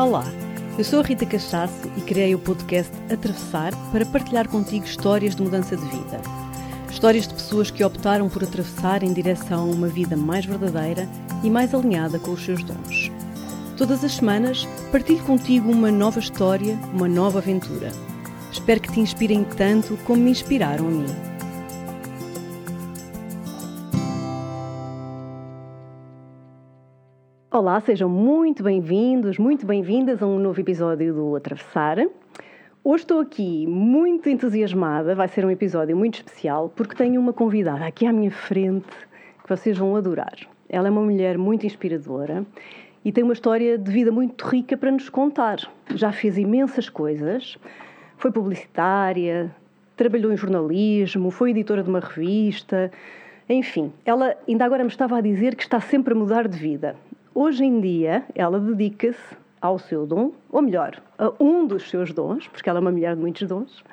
Olá, eu sou a Rita Cachaço e criei o podcast Atravessar para partilhar contigo histórias de mudança de vida. Histórias de pessoas que optaram por atravessar em direção a uma vida mais verdadeira e mais alinhada com os seus dons. Todas as semanas partilho contigo uma nova história, uma nova aventura. Espero que te inspirem tanto como me inspiraram a mim. Olá, sejam muito bem-vindos, muito bem-vindas a um novo episódio do Atravessar. Hoje estou aqui muito entusiasmada, vai ser um episódio muito especial porque tenho uma convidada aqui à minha frente que vocês vão adorar. Ela é uma mulher muito inspiradora e tem uma história de vida muito rica para nos contar. Já fez imensas coisas, foi publicitária, trabalhou em jornalismo, foi editora de uma revista, enfim, ela ainda agora me estava a dizer que está sempre a mudar de vida. Hoje em dia, ela dedica-se ao seu dom, ou melhor, a um dos seus dons, porque ela é uma mulher de muitos dons,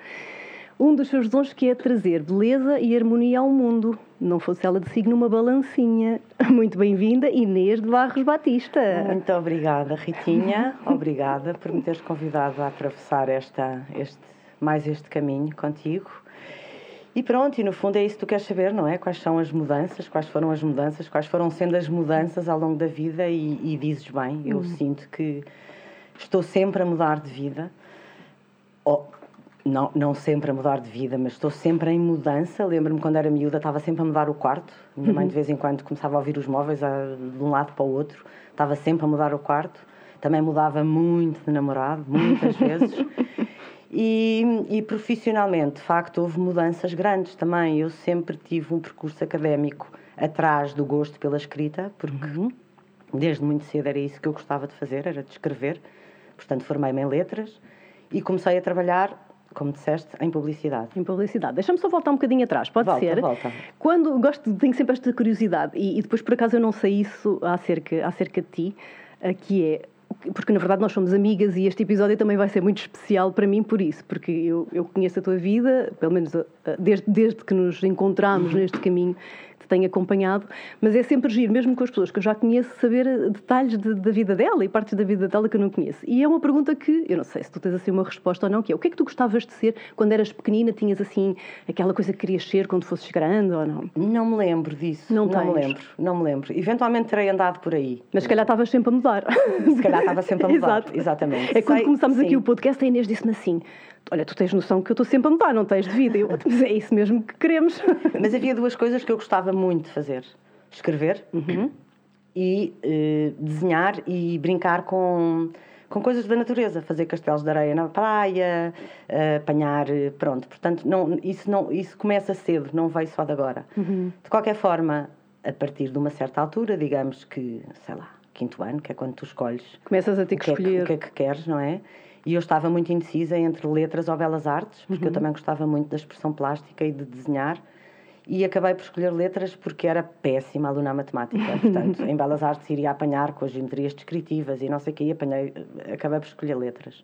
um dos seus dons que é trazer beleza e harmonia ao mundo. Não fosse ela de signo uma balancinha. Muito bem-vinda, Inês de Barros Batista. Muito obrigada, Ritinha. obrigada por me teres convidado a atravessar esta, este, mais este caminho contigo. E pronto, e no fundo é isso que tu queres saber, não é? Quais são as mudanças, quais foram as mudanças, quais foram sendo as mudanças ao longo da vida e, e dizes bem, eu uhum. sinto que estou sempre a mudar de vida. Oh, não, não sempre a mudar de vida, mas estou sempre em mudança. Lembro-me quando era miúda, estava sempre a mudar o quarto. Minha mãe, de vez em quando, começava a ouvir os móveis a, de um lado para o outro, estava sempre a mudar o quarto. Também mudava muito de namorado, muitas vezes. E, e, profissionalmente, de facto, houve mudanças grandes também. Eu sempre tive um percurso académico atrás do gosto pela escrita, porque uhum. desde muito cedo era isso que eu gostava de fazer, era de escrever. Portanto, formei-me em letras e comecei a trabalhar como disseste, em publicidade. Em publicidade. Deixa-me só voltar um bocadinho atrás, pode volta, ser? Volta. Quando gosto, tenho sempre esta curiosidade, e, e, depois por acaso eu não sei isso acerca, acerca de ti, eh, que é porque na verdade nós somos amigas e este episódio também vai ser muito especial para mim por isso, porque eu, eu conheço a tua vida, pelo menos eh, desde, desde que nos encontramos uhum. neste caminho, tenho acompanhado, mas é sempre giro, mesmo com as pessoas que eu já conheço, saber eh, detalhes de, da vida dela e partes da vida dela que eu não conheço. E é uma pergunta que, eu não sei se tu tens assim uma resposta ou não, que é o que é que tu gostavas de ser quando eras pequenina? Tinhas assim aquela coisa que querias ser quando fosses grande ou não? Não me lembro disso. Não, não me lembro, não me lembro. Eventualmente terei andado por aí. Mas se calhar estavas sempre a mudar. Se calhar estava sempre a mudar. Exato. Exatamente. É quando começámos aqui o podcast, a Inês disse-me assim: Olha, tu tens noção que eu estou sempre a mudar, não tens de vida. Eu, mas é isso mesmo que queremos. Mas havia duas coisas que eu gostava muito de fazer: escrever uhum. e uh, desenhar e brincar com, com coisas da natureza, fazer castelos de areia na praia, uh, apanhar, pronto. Portanto, não, isso, não, isso começa cedo, não veio só de agora. Uhum. De qualquer forma, a partir de uma certa altura, digamos que, sei lá, quinto ano, que é quando tu escolhes. Começas a ter que, que escolher. É, o que é que queres, não é? E eu estava muito indecisa entre letras ou belas artes, porque uhum. eu também gostava muito da expressão plástica e de desenhar. E acabei por escolher letras porque era péssima aluna matemática. Portanto, em belas artes iria apanhar com as geometrias descritivas e não sei o que, e apanhei, acabei por escolher letras.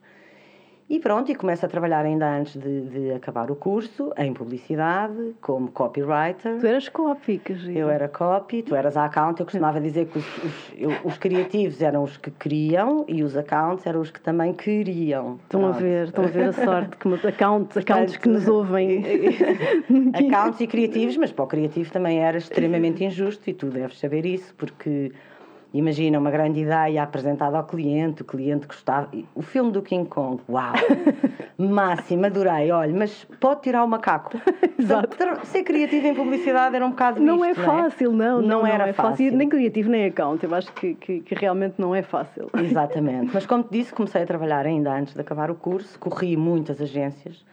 E pronto, e começo a trabalhar ainda antes de, de, acabar o curso, em publicidade, como copywriter. Tu eras copy, que giro. Eu era copy, tu eras account. Eu costumava dizer que os, os, eu, os, criativos eram os que queriam e os accounts eram os que também queriam. Estão pronto. a ver, estão a ver a sorte, que accounts, accounts que nos ouvem. accounts e criativos, mas para o criativo também era extremamente injusto e tu deves saber isso, porque Imagina uma grande ideia apresentada ao cliente, o cliente gostava. O filme do King Kong, uau! Máximo, adorei. Olha, mas pode tirar o macaco. Exato. Ser criativo em publicidade era um bocado Não visto, é fácil, não. Não, não, não era é fácil. fácil. Nem criativo, nem account. Eu acho que, que, que, realmente não é fácil. Exatamente. Mas como te disse, comecei a trabalhar ainda antes de acabar o curso, corri muitas agências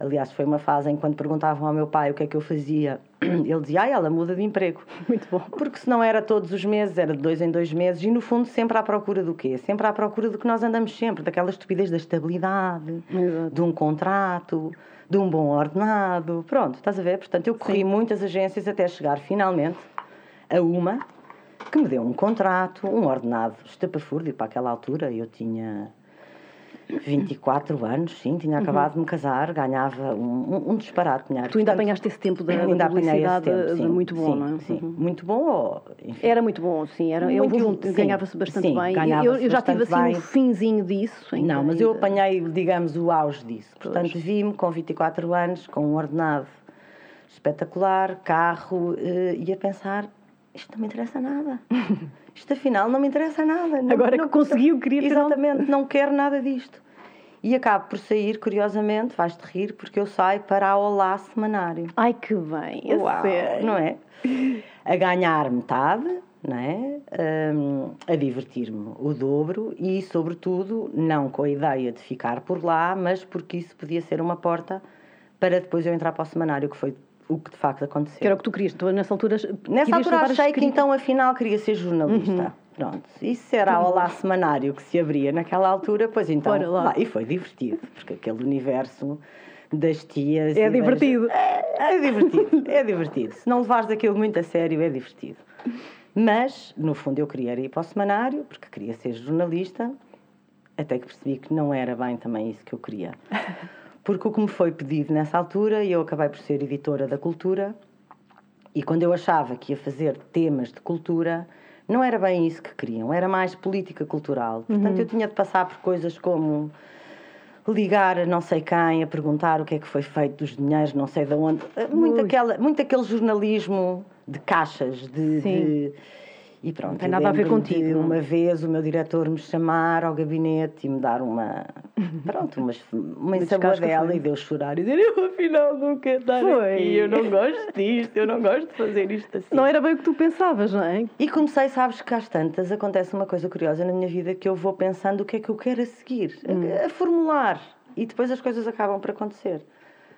Aliás, foi uma fase em que quando perguntavam ao meu pai o que é que eu fazia, ele dizia, ah, ela muda de emprego. Muito bom. Porque se não era todos os meses, era de dois em dois meses e no fundo sempre à procura do quê? Sempre à procura do que nós andamos sempre, daquela estupidez da estabilidade, Exato. de um contrato, de um bom ordenado. Pronto, estás a ver? Portanto, eu corri Sim. muitas agências até chegar finalmente a uma que me deu um contrato, um ordenado estapafúrdio para aquela altura. Eu tinha 24 anos, sim, tinha Uhum. acabado de me casar, ganhava um, um, disparate. Tu ainda Portanto, apanhaste esse tempo da, ainda da esse publicidade tempo, de sim, muito bom, sim, não é? Sim, Uhum. muito bom, ou, Era muito bom, sim. Era, eu Muito, sim. ganhava-se bastante Sim, bem. ganhava-se eu, eu já tive assim bem. um finzinho disso. em Não, mas eu ainda- apanhei, digamos, o auge disso. Portanto, vi-me com 24 anos, com um ordenado espetacular, carro, eh, e a pensar: isto não me interessa nada. Isto afinal não me interessa nada. Não- Agora não- que conseguiu, queria Exatamente, não quero nada disto. E acabo por sair, curiosamente, vais-te rir, porque eu saio para a Olá Semanário. Ai, que bem. Uau, não é? A ganhar metade, não é? Hum, a divertir-me o dobro e, sobretudo, não com a ideia de ficar por lá, mas porque isso podia ser uma porta para depois eu entrar para o semanário, que foi o que de facto aconteceu. Que era o que tu querias. Tu, nessa altura, Nessa altura achei que então afinal queria ser jornalista. Pronto. Isso era o Olá Semanário que se abria naquela altura, pois então. Bora lá. E foi divertido, porque aquele universo das tias. É e das- divertido. É, é divertido, é divertido. Se não levares aquilo muito a sério, é divertido. Mas, no fundo, eu queria ir para o semanário, porque queria ser jornalista, até que percebi que não era bem também isso que eu queria. Porque o que me foi pedido nessa altura, e eu acabei por ser editora da cultura, e quando eu achava que ia fazer temas de cultura, não era bem isso que queriam, era mais política cultural. Portanto, eu tinha de passar por coisas como ligar a não sei quem, a perguntar o que é que foi feito dos dinheiros, não sei de onde. Muito, Ui. aquela, muito aquele jornalismo de caixas, de. E pronto, Não tem nada a ver contigo, é? Uma vez o meu diretor me chamar ao gabinete e me dar uma. Pronto, uma descasca ensaboadela e deu chorar e dizer: Eu afinal não quero estar Foi. aqui, eu não gosto disto, eu não gosto de fazer isto assim. Não era bem o que tu pensavas, não é? E comecei, sabes que às tantas acontece uma coisa curiosa na minha vida que eu vou pensando o que é que eu quero a seguir, a, a formular. E depois as coisas acabam por acontecer.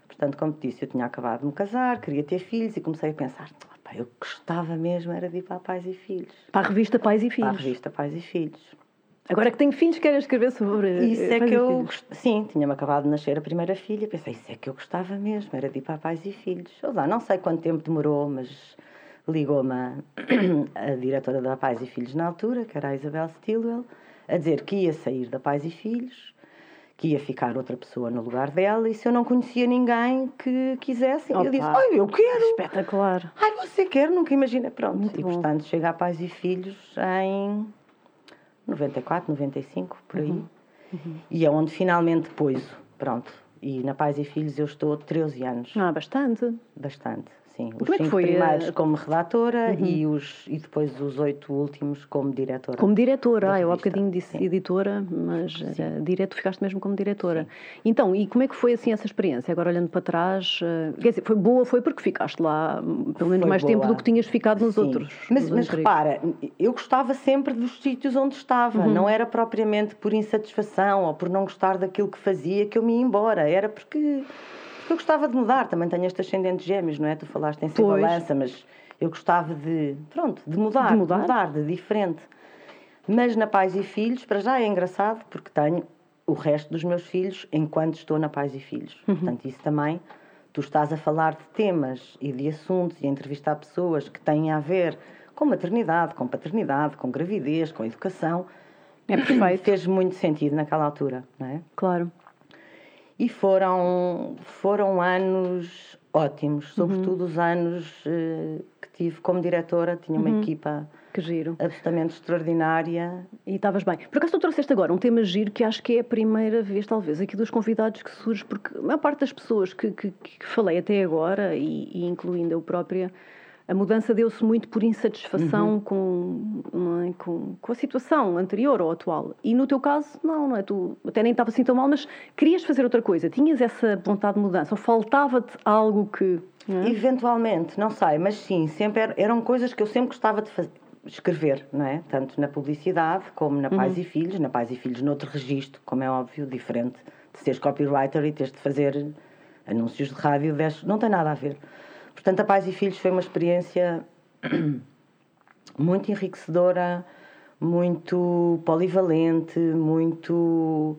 Portanto, como te disse, eu tinha acabado de me casar, queria ter filhos e comecei a pensar: "Opa, eu gostava mesmo era de ir para Pais e Filhos. Para a revista Pais e Para a Filhos. revista Pais e Filhos. Agora que tenho filhos, quero escrever sobre. Isso é que eu. Filhos. gost- Sim, tinha-me acabado de nascer a primeira filha. Pensei, isso é que eu gostava mesmo, era de ir para Pais e Filhos. Eu lá, não sei quanto tempo demorou, mas ligou-me a, a diretora da Pais e Filhos na altura, que era a Isabel Stilwell, a dizer que ia sair da Pais e Filhos, que ia ficar outra pessoa no lugar dela, e se eu não conhecia ninguém que quisesse, eu Opa. disse, ai, eu quero! Espetacular. Ai, você quer? Nunca imagina. Pronto. Muito e bom. portanto, chega a Pais e Filhos em 94, 95, por aí. Uhum. E é onde finalmente pôs. Pronto. E na Pais e Filhos eu estou 13 anos. Ah, bastante. Bastante, sim. Os como é que foi, primeiros eh, Uhum. como redatora e, os, e depois os oito últimos como diretora. Como diretora, ah, eu há bocadinho disse sim. editora, mas eh, direto ficaste mesmo como diretora. Então, e como é que foi assim essa experiência? Agora olhando para trás, eh, quer dizer, foi boa, foi porque ficaste lá pelo menos Foi mais tempo boa. do que tinhas ficado nos Sim. outros. Mas, nos mas repara, eu gostava sempre dos sítios onde estava. Uhum. Não era propriamente por insatisfação ou por não gostar daquilo que fazia que eu me ia embora. Era porque, porque eu gostava de mudar. Também tenho este ascendente gêmeos, não é? Tu falaste em ser Pois. balança, mas eu gostava de, pronto, de mudar, De mudar. de diferente. Mas na Pais e Filhos, para já é engraçado, porque tenho o resto dos meus filhos enquanto estou na Pais e Filhos. Uhum. Portanto, isso também, tu estás a falar de temas e de assuntos e a entrevistar pessoas que têm a ver com maternidade, com paternidade, com gravidez, com educação. É perfeito, Fez muito sentido naquela altura, não é? claro. E foram, foram anos ótimos, Uhum. sobretudo os anos eh, que tive como diretora. Tinha Uhum. uma equipa Que giro. absolutamente extraordinária. E estavas bem. Por acaso tu trouxeste agora um tema giro que acho que é a primeira vez, talvez, aqui dos convidados que surge, porque a maior parte das pessoas que, que, que falei até agora, e, e incluindo eu própria, a mudança deu-se muito por insatisfação com, não é? com, com a situação anterior ou atual. E no teu caso, não, não é? Tu até nem estava assim tão mal, mas querias fazer outra coisa. Tinhas essa vontade de mudança ou faltava-te algo que. não é? Eventualmente, não sei, mas sim, sempre er- eram coisas que eu sempre gostava de fazer. Escrever, não é? Tanto na publicidade como na Pais e Filhos, na Pais e Filhos noutro registro, como é óbvio, diferente de seres copywriter e teres de fazer anúncios de rádio, não tem nada a ver. Portanto, a Pais e Filhos foi uma experiência muito enriquecedora, muito polivalente, muito.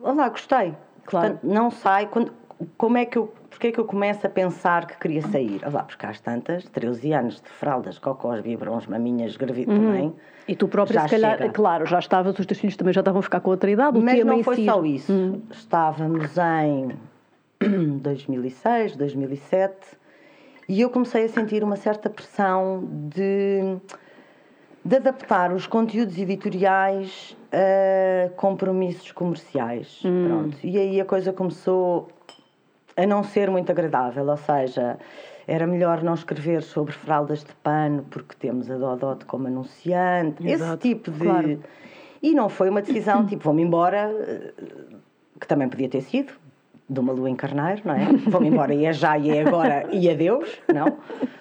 Olá, gostei. Claro. Portanto, não sai. Quando, como é que eu, porque é que eu começo a pensar que queria sair? Ah, lá, porque às tantas, 13 anos de fraldas, cocós, biberons, maminhas, gravido uhum. também. E tu própria, se calhar, chega. claro, já estavas, os teus filhos também já estavam a ficar com outra idade. O Mas não foi si... só isso. Hum. Estávamos em 2006, 2007 e eu comecei a sentir uma certa pressão de, de adaptar os conteúdos editoriais a compromissos comerciais. Hum. Pronto. E aí a coisa começou a não ser muito agradável, ou seja, era melhor não escrever sobre fraldas de pano porque temos a Dodot como anunciante, Exato. esse tipo de. Claro. E não foi uma decisão tipo, vou-me embora, que também podia ter sido, de uma lua em carneiro, não é? Vou-me embora e é já e é agora e adeus, não?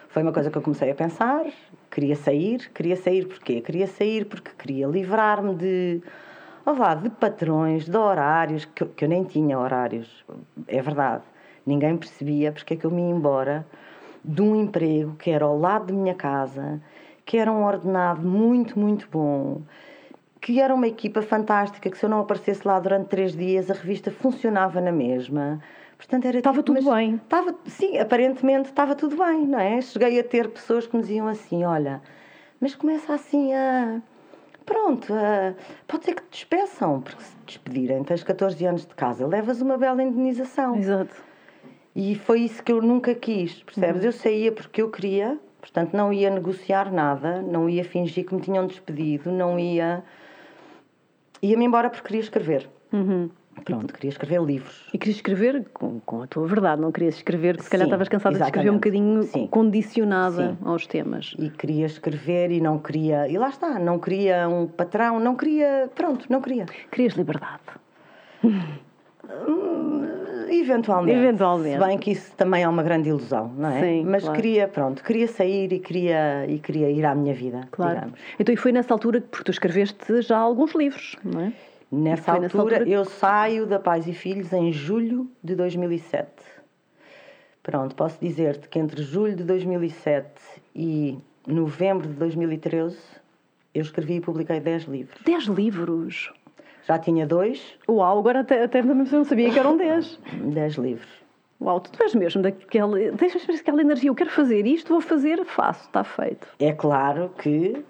Foi uma coisa que eu comecei a pensar, queria sair, queria sair porquê? Queria sair porque queria livrar-me de, oh vá, de patrões, de horários, que, que eu nem tinha horários, é verdade Ninguém percebia porque é que eu me ia embora de um emprego que era ao lado de minha casa, que era um ordenado muito, muito bom, que era uma equipa fantástica, que se eu não aparecesse lá durante três dias, a revista funcionava na mesma. Portanto, era estava tipo, tudo bem. Estava, sim, aparentemente estava tudo bem, não é? Cheguei a ter pessoas que me diziam assim: olha, mas começa assim a. Pronto, a, pode ser que te despeçam, porque se te despedirem, tens 14 anos de casa, levas uma bela indenização. Exato. E foi isso que eu nunca quis, percebes? Uhum. Eu saía porque eu queria, portanto não ia negociar nada, não ia fingir que me tinham despedido, não ia. Ia-me embora porque queria escrever. Uhum. Pronto, queria escrever livros. E querias escrever com, com a tua verdade, não querias escrever, se calhar estavas cansada de escrever um bocadinho Sim. condicionada Sim. aos temas. E queria escrever e não queria, e lá está, não queria um patrão, não queria, pronto, não queria. Querias liberdade. Hum, eventualmente. Eventualmente. Se bem que isso também é uma grande ilusão, não é? Sim, Mas claro. queria, pronto, queria sair e queria, e queria ir à minha vida, claro. digamos. Então, e foi nessa altura que, tu escreveste já alguns livros, não é? Nessa altura, nessa altura, eu saio da Pais e Filhos em julho de 2007. Pronto, posso dizer-te que entre julho de 2007 e novembro de 2013 eu escrevi e publiquei 10 livros. 10 livros? Já tinha dois. Uau, agora até, até não sabia que eram dez. Dez livros. Uau, tu és mesmo daquela. Deixas aquela energia, eu quero fazer isto, vou fazer, faço, está feito. É claro que.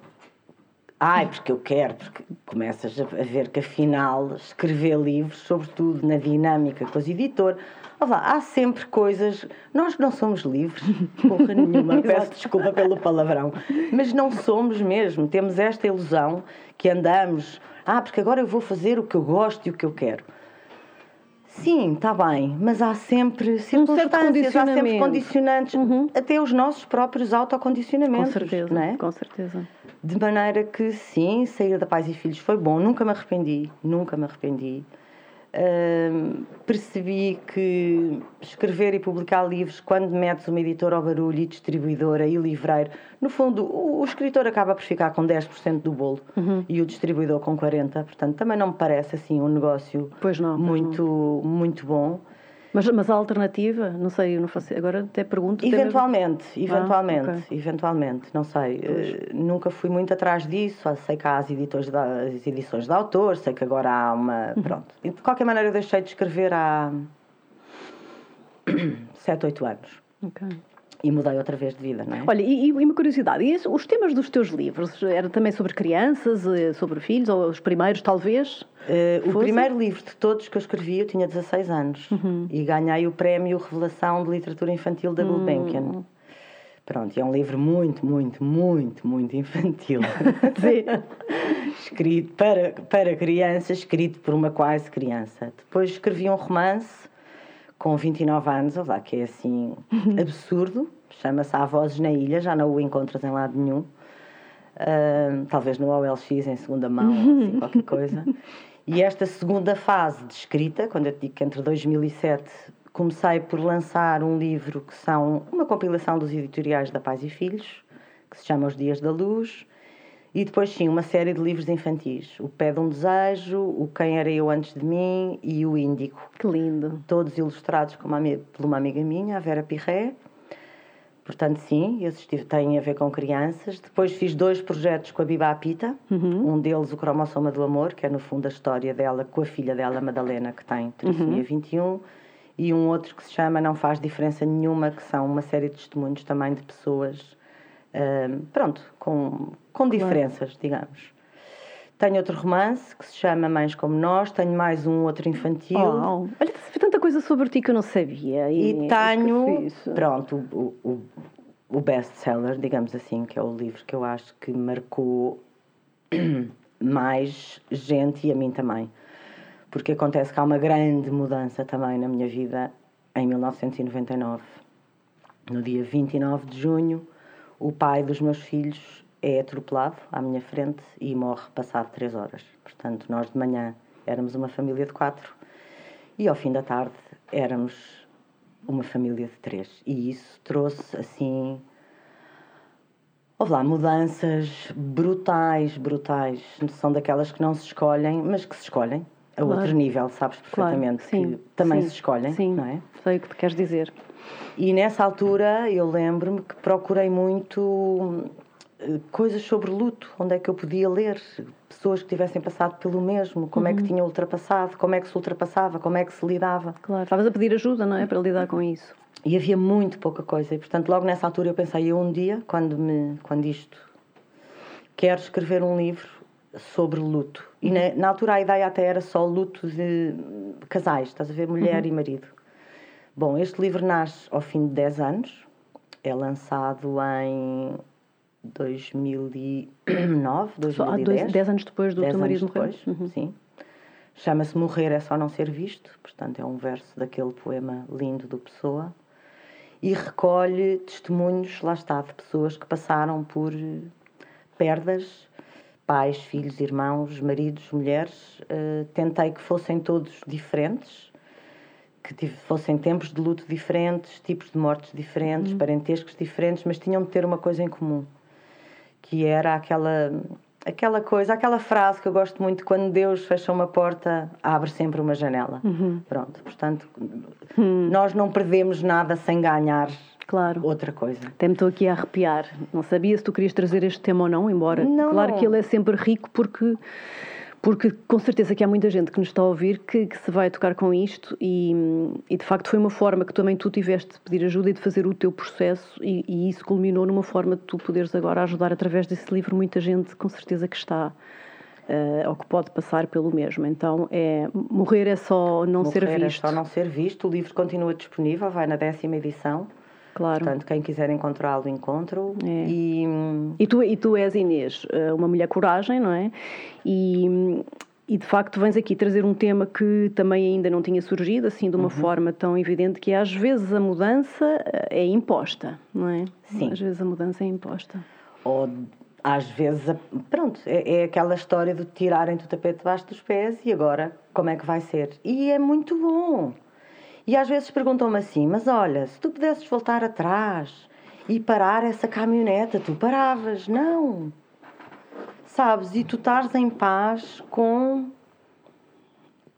Ai, porque eu quero, porque começas a ver que afinal escrever livros, sobretudo na dinâmica com os editores, Olá, há sempre coisas. Nós não somos livres, porra nenhuma, peço desculpa pelo palavrão, mas não somos mesmo. Temos esta ilusão que andamos ah, porque agora eu vou fazer o que eu gosto e o que eu quero. Sim, está bem, mas há sempre circunstâncias, um há sempre condicionantes, uhum. até os nossos próprios autocondicionamentos. Com certeza, não é? com certeza. De maneira que, sim, sair da Pais e Filhos foi bom, nunca me arrependi, nunca me arrependi percebi que escrever e publicar livros, quando metes uma editora ao barulho e distribuidora e livreiro, no fundo, o, o escritor acaba por ficar com 10% do bolo uhum. e o distribuidor com 40%. Portanto, também não me parece assim um negócio não, muito, não. muito bom. Mas, mas a alternativa, não sei, eu não faço, agora até pergunto. Eventualmente, até... eventualmente, ah, okay. eventualmente, não sei. Uh, nunca fui muito atrás disso. Sei que há as, editores da, as edições de autor, sei que agora há uma. Uhum. Pronto. De qualquer maneira, eu deixei de escrever há 7, 8 anos. Ok. E mudei outra vez de vida, não é? Olha, e, e uma curiosidade, e os temas dos teus livros, era também sobre crianças, eh, sobre filhos, ou os primeiros talvez? Uh, o primeiro livro de todos que eu escrevi, eu tinha 16 anos, uhum. e ganhei o prémio Revelação de Literatura Infantil da Gulbenkian. Uhum. Pronto, é um livro muito, muito, muito, muito infantil. escrito para, para crianças, escrito por uma quase criança. Depois escrevi um romance com 29 anos, lá, que é assim absurdo, chama-se Há Vozes na Ilha, já não o encontras em lado nenhum. Uh, talvez no OLX em segunda mão, assim, qualquer coisa. E esta segunda fase de escrita, quando eu te digo que entre 2007 comecei por lançar um livro que são uma compilação dos editoriais da Pais e Filhos, que se chama Os Dias da Luz, e depois, sim, uma série de livros infantis. O Pé de um Desejo, O Quem Era Eu Antes de Mim e O Índico. Que lindo. Todos ilustrados por uma amiga minha, a Vera Pirré. Portanto, sim, esses têm a ver com crianças. Depois fiz dois projetos com a Biba Apita. Uhum. Um deles, o Cromossoma do Amor, que é no fundo a história dela com a filha dela, Madalena, que tem trissomia uhum. 21. e um outro que se chama Não Faz Diferença Nenhuma, que são uma série de testemunhos também de pessoas, uh, pronto, com, com diferenças, digamos. Tenho outro romance que se chama Mães Como Nós, tenho mais um outro infantil. Oh, olha, tanta coisa sobre ti que eu não sabia. E, e tenho, pronto, o, o, o best-seller, digamos assim, que é o livro que eu acho que marcou mais gente e a mim também. Porque acontece que há uma grande mudança também na minha vida em 1999. No dia 29 de junho, o pai dos meus filhos é atropelado à minha frente e morre passado três horas. Portanto, nós de manhã éramos uma família de quatro e ao fim da tarde éramos uma família de três. E isso trouxe assim. Houve lá mudanças brutais, brutais. São daquelas que não se escolhem, mas que se escolhem a claro. outro nível, sabes perfeitamente claro. que também sim. se escolhem, sim. não é? Sei o que te queres dizer. E nessa altura eu lembro-me que procurei muito eh, coisas sobre luto, onde é que eu podia ler, pessoas que tivessem passado pelo mesmo, como uhum. é que uhum. tinham ultrapassado, como é que se ultrapassava, como é que se lidava. Claro, estavas a pedir ajuda, não é, para lidar com isso. E havia muito pouca coisa, e portanto logo nessa altura eu pensei, eu um dia, quando, me, quando isto, quero escrever um livro sobre luto. E na, na altura a ideia até era só luto de casais, estás a ver, mulher uhum. e marido. Bom, este livro nasce ao fim de 10 anos, é lançado em 2009, 2010. 10 anos depois do teu marido morrer. Uhum. Sim. Chama-se Morrer é só não ser visto, portanto é um verso daquele poema lindo do Pessoa. E recolhe testemunhos, lá está, de pessoas que passaram por perdas, pais, filhos, irmãos, maridos, mulheres. Uh, tentei que fossem todos diferentes, que fossem tempos de luto diferentes, tipos de mortes diferentes, uhum. parentescos diferentes, mas tinham de ter uma coisa em comum que era aquela aquela coisa, aquela frase que eu gosto muito, quando Deus fecha uma porta, abre sempre uma janela. Uhum. Pronto, portanto, uhum. nós não perdemos nada sem ganhar claro. outra coisa. Até me estou aqui a arrepiar. Não sabia se tu querias trazer este tema ou não, embora não. claro que ele é sempre rico porque porque com certeza que há muita gente que nos está a ouvir que, que se vai tocar com isto e, e, de facto foi uma forma que também tu tiveste de pedir ajuda e de fazer o teu processo e, e, isso culminou numa forma de tu poderes agora ajudar através desse livro muita gente com certeza que está uh, ou que pode passar pelo mesmo. Então é morrer é só não morrer ser visto. Morrer é só não ser visto. O livro continua disponível, vai na décima edição. Claro. Portanto, quem quiser encontrá-lo, encontra-o. É. E... E, tu, e tu és, Inês, eh, uma mulher coragem, não é? E, e de facto vens aqui trazer um tema que também ainda não tinha surgido assim de uma uhum. forma tão evidente que às vezes a mudança eh, é imposta, não é? Sim. Às vezes a mudança é imposta. Ou às vezes, pronto, é, é aquela história de tirarem-te o tapete debaixo dos pés e agora como é que vai ser? E é muito bom. E às vezes perguntam-me assim: mas olha, se tu pudesses voltar atrás e parar essa caminhoneta, tu paravas? Não. Sabes? E tu estás em paz com,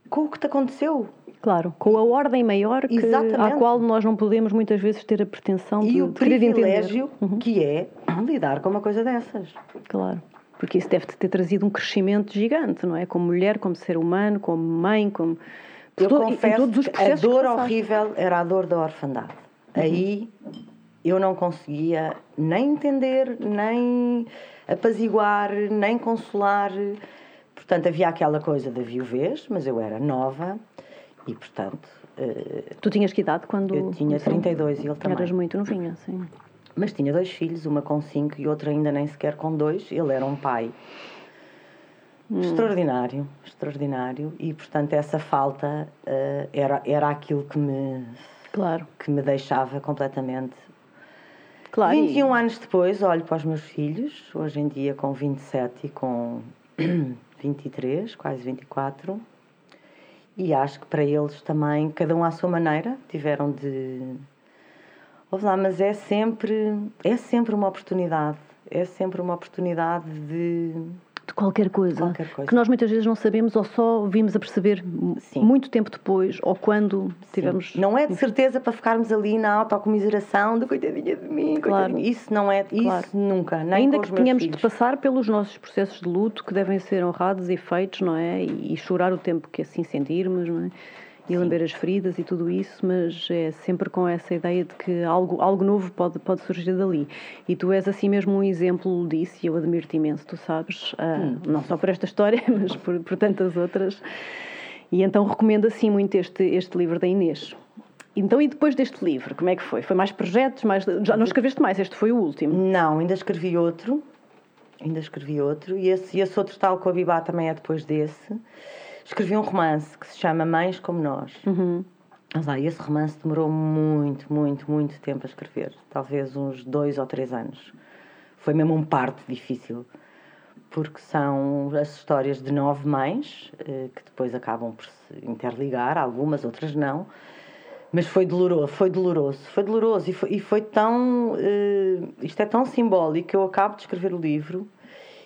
com o que te aconteceu. Claro, com a ordem maior que, à qual nós não podemos muitas vezes ter a pretensão e de, o de privilégio uhum. que é lidar com uma coisa dessas. Claro, porque isso deve-te ter trazido um crescimento gigante, não é? Como mulher, como ser humano, como mãe, como eu todo, confesso que a dor horrível era a dor da orfandade. Uhum. Aí eu não conseguia nem entender, nem apaziguar, nem consolar. Portanto, havia aquela coisa da viuvez, mas eu era nova e, portanto. Uh, tu tinhas que idade quando. Eu tinha 32 e ele também. Eras muito novinha, sim. Mas tinha dois filhos, uma com cinco e outra ainda nem sequer com dois. Ele era um pai Hum. Extraordinário, extraordinário. E, portanto, essa falta uh, era, era aquilo que me, claro. que me deixava completamente. Claro. 21 e... anos depois, olho para os meus filhos, hoje em dia com 27 e com 23, quase 24, e acho que para eles também, cada um à sua maneira, tiveram de. Ouve lá, mas é sempre, é sempre uma oportunidade. É sempre uma oportunidade de de qualquer coisa, qualquer coisa, que nós muitas vezes não sabemos ou só vimos a perceber Sim. muito tempo depois ou quando tivemos. Não é de certeza para ficarmos ali na autocomiseração de coitadinha de mim, claro. Isso não é, claro. isso nunca. Nem Ainda que tenhamos filhos. de passar pelos nossos processos de luto que devem ser honrados e feitos, não é? E, e chorar o tempo que assim sentirmos, não é? E lamber as feridas e tudo isso, mas é sempre com essa ideia de que algo, algo novo pode, pode surgir dali. E tu és assim mesmo um exemplo disso e eu admiro-te imenso, tu sabes, uh, hum. não só por esta história, mas por, por tantas outras. E então recomendo assim muito este, este livro da Inês. Então, e depois deste livro, como é que foi? Foi mais projetos? Mais... Já não escreveste mais? Este foi o último? Não, ainda escrevi outro. Ainda escrevi outro. E esse, esse outro tal com a Bibá também é depois desse. Escrevi um romance que se chama Mães Como Nós. Uhum. Mas ah, esse romance demorou muito, muito, muito tempo a escrever. Talvez uns dois ou três anos. Foi mesmo um parto difícil. Porque são as histórias de nove mães, eh, que depois acabam por se interligar, algumas, outras não mas foi doloroso, foi doloroso, foi doloroso e foi, e foi tão. Uh, isto é tão simbólico que eu acabo de escrever o livro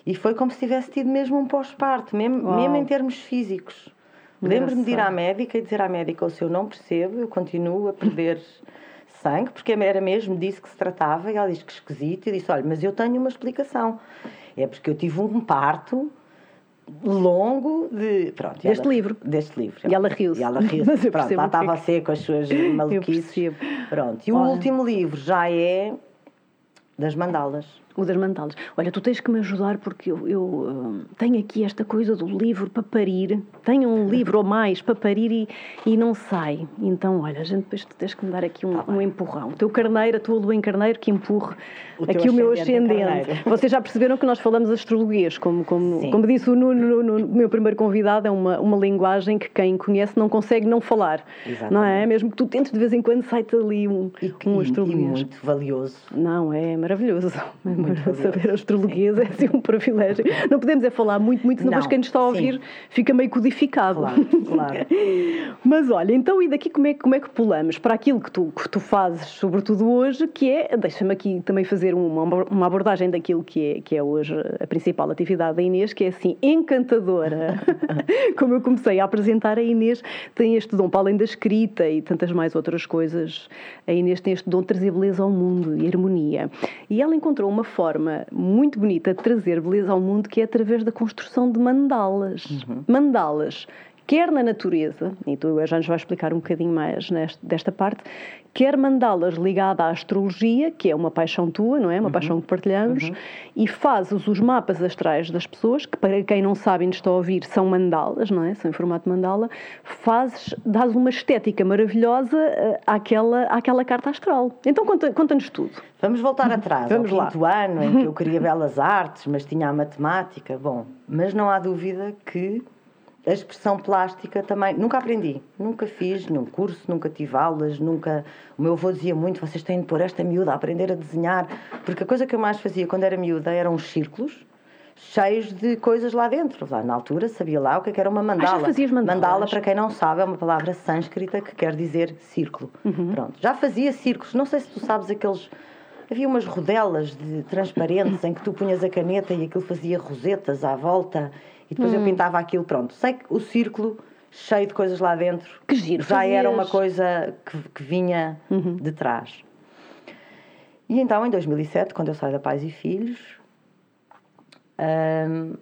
e foi como se tivesse tido mesmo um pós-parto, mesmo, mesmo em termos físicos. Lembro-me de ir à médica e dizer à médica: ou se eu não percebo, eu continuo a perder sangue, porque era mesmo disso que se tratava. E ela diz que esquisito. E disse: olha, mas eu tenho uma explicação. É porque eu tive um parto longo de. Pronto, deste ela, livro. Deste livro. E ela riu-se. E ela riu-se. Pronto, lá estava a ser com as suas maluquices. Pronto. E o último livro já é das mandalas. O das mandalas. Olha, tu tens que me ajudar porque eu, eu uh, tenho aqui esta coisa do livro para parir. Tenho um livro ou mais para parir e, e não sai. Então, olha, a gente depois tu tens que me dar aqui um, tá um empurrão. O teu carneiro, a tua lua em carneiro, que empurre o aqui o meu ascendente. Vocês já perceberam que nós falamos astrologias, como, como, como disse o Nuno, no, meu primeiro convidado, é uma, uma linguagem que quem conhece não consegue não falar. Exatamente. Não é? Mesmo que tu tentes de vez em quando, sai-te ali um, e, um astrologia. E muito valioso. Não, é maravilhoso. É muito saber astrologia é assim um privilégio. Não podemos é falar muito, muito, senão depois quem nos está a ouvir sim. fica meio codificado. Claro, claro. Mas olha, então e daqui como é, como é que pulamos para aquilo que tu, que tu fazes, sobretudo hoje, que é, deixa-me aqui também fazer uma, uma abordagem daquilo que é, que é hoje a principal atividade da Inês, que é assim, encantadora. como eu comecei a apresentar, a Inês tem este dom, para além da escrita e tantas mais outras coisas, a Inês tem este dom de trazer beleza ao mundo e harmonia. E ela encontrou uma forma muito bonita de trazer beleza ao mundo, que é através da construção de mandalas. Uhum. Mandalas quer na natureza, e tu já nos vais explicar um bocadinho mais nesta, desta parte, quer mandá-las ligada à astrologia, que é uma paixão tua, não é? Uma uhum. paixão que partilhamos, uhum. e fazes os mapas astrais das pessoas, que para quem não sabe e nos está a ouvir, são mandalas, não é? São em formato mandala, fazes, dás uma estética maravilhosa uh, àquela, àquela carta astral. Então conta-nos conta tudo. Vamos voltar atrás, Vamos ao quinto lá. ano em que eu queria belas artes, mas tinha a matemática. Bom, mas não há dúvida que a expressão plástica também, nunca aprendi, nunca fiz nenhum curso, nunca tive aulas, nunca. O meu avô dizia muito: vocês têm de pôr esta miúda a aprender a desenhar, porque a coisa que eu mais fazia quando era miúda eram os círculos cheios de coisas lá dentro. Lá na altura sabia lá o que, é era uma mandala. Ah, já fazias mandalas? Mandala, para quem não sabe, é uma palavra sânscrita que quer dizer círculo. Uhum. Pronto. Já fazia círculos. Não sei se tu sabes aqueles. Havia umas rodelas de transparentes em que tu punhas a caneta e aquilo fazia rosetas à volta e depois hum. eu pintava aquilo, pronto. Sei que o círculo cheio de coisas lá dentro que giro, já fazias. era uma coisa que, que vinha uhum. de trás. E então, em 2007, quando eu saio da Pais e Filhos, hum,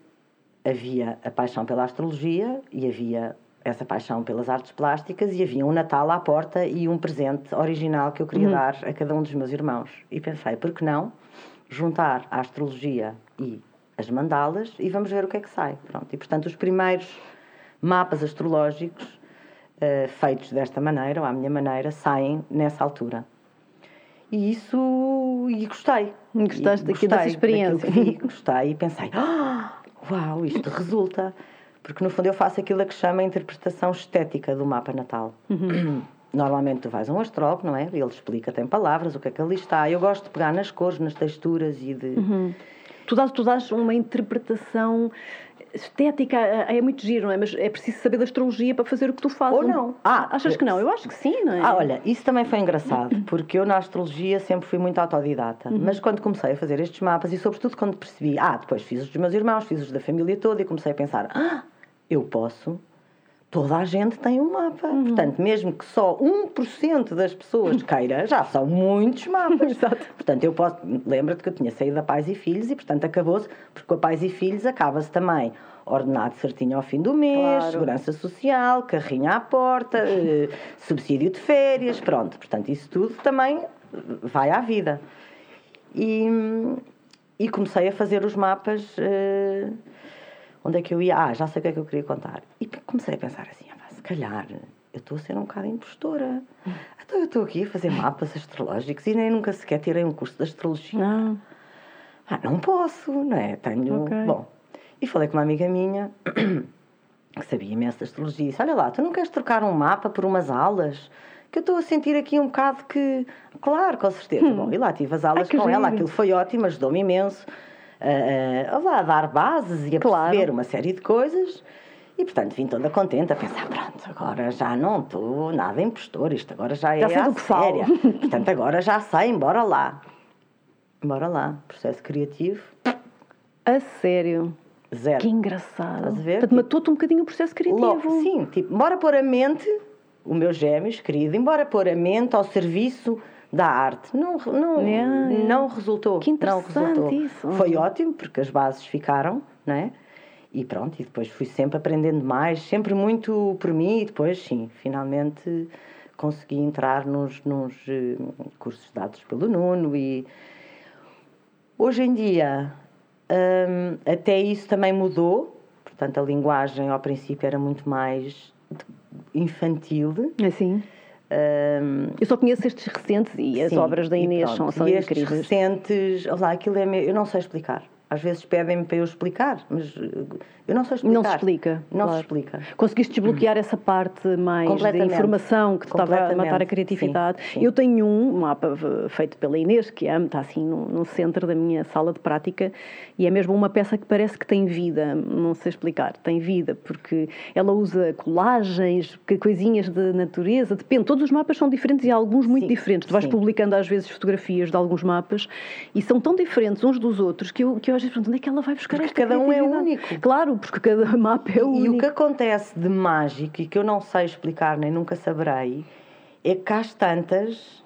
havia a paixão pela astrologia e havia essa paixão pelas artes plásticas e havia um Natal à porta e um presente original que eu queria uhum. dar a cada um dos meus irmãos. E pensei, por que não juntar a astrologia e as mandalas e vamos ver o que é que sai. Pronto. E, portanto, os primeiros mapas astrológicos uh, feitos desta maneira, ou à minha maneira, saem nessa altura. E isso. E gostei. Gostaste daqui dessa experiência? Vi, gostei e pensei: oh, uau, isto resulta. Porque no fundo eu faço aquilo a que chama a interpretação estética do mapa natal. Uhum. Normalmente tu vais a um astrólogo, não é? Ele explica, tem palavras, o que é que ali está. Eu gosto de pegar nas cores, nas texturas e de. Uhum tu dás, tu dás uma interpretação estética é, muito giro, não é? Mas é preciso saber da astrologia para fazer o que tu fazes. Ou não. Ah, Achas que não? Eu acho que sim, não é? Ah, olha, isso também foi engraçado, porque eu na astrologia sempre fui muito autodidata. Uhum. Mas quando comecei a fazer estes mapas e sobretudo quando percebi, ah, depois fiz os dos meus irmãos, fiz os da família toda e comecei a pensar, ah, eu posso toda a gente tem um mapa. Uhum. Portanto, mesmo que só 1% das pessoas queira, já são muitos mapas. Exato. Portanto, eu posso. Lembra-te que eu tinha saído da Pais e Filhos e, portanto, acabou-se, porque com a Pais e Filhos acaba-se também ordenado certinho ao fim do mês, Claro. segurança social, carrinho à porta, eh, subsídio de férias, pronto. Portanto, isso tudo também vai à vida. E, e comecei a fazer os mapas. eh, onde é que eu ia? Ah, já sei o que é que eu queria contar. E comecei a pensar assim: ah, se calhar eu estou a ser um bocado impostora. Então eu estou aqui a fazer mapas astrológicos e nem nunca sequer tirei um curso de astrologia. Não. Ah, não posso, não é? Tenho. Ok. Bom, e falei com uma amiga minha que sabia imenso de astrologia e disse: Olha lá, tu não queres trocar um mapa por umas aulas? Que eu estou a sentir aqui um bocado que. Claro, com certeza. Bom, e lá tive as aulas Hum. Ai, com ela, aquilo foi ótimo, ajudou-me imenso a, a, a dar bases e a Claro. perceber uma série de coisas. E portanto vim toda contente a pensar: pronto, agora já não estou nada impostor, isto agora já é Já que falo. séria. Portanto, agora já sei, embora lá. Bora lá, processo criativo, A sério. zero. Que engraçado. Estás a ver? Portanto, matou-te um bocadinho o processo criativo. Logo, sim, tipo, embora pôr a mente, o meu gêmeos, querido, embora pôr a mente ao serviço da arte. Não, não, yeah. não resultou. Que não interessante resultou. isso. Foi ótimo, porque as bases ficaram, não é? E pronto, e depois fui sempre aprendendo mais, sempre muito por mim, e depois, sim, finalmente consegui entrar nos, nos eh, cursos dados pelo Nuno e hoje em dia hum, até isso também mudou, portanto a linguagem ao princípio era muito mais infantil. Assim. Hum, Eu só conheço estes recentes e as sim, obras da Inês são, são estes incríveis. recentes, olha lá, aquilo é me- eu não sei explicar. Às vezes pedem-me para eu explicar, mas eh, eu não sei explicar. Não se explica. Não claro. se explica. Conseguiste desbloquear essa parte mais de informação que te estava a matar a criatividade. Sim, sim. Eu tenho um mapa v- feito pela Inês, que amo, está assim no, no centro da minha sala de prática, e é mesmo uma peça que parece que tem vida, não sei explicar, tem vida, porque ela usa colagens, coisinhas de natureza, depende, todos os mapas são diferentes e há alguns muito Sim, diferentes. Tu vais publicando às vezes fotografias de alguns mapas e são tão diferentes uns dos outros que eu, que eu vezes pergunto onde é que ela vai buscar Porque esta cada um é único. Claro, porque cada mapa é único. E o que acontece de mágico e que eu não sei explicar nem nunca saberei é que às tantas.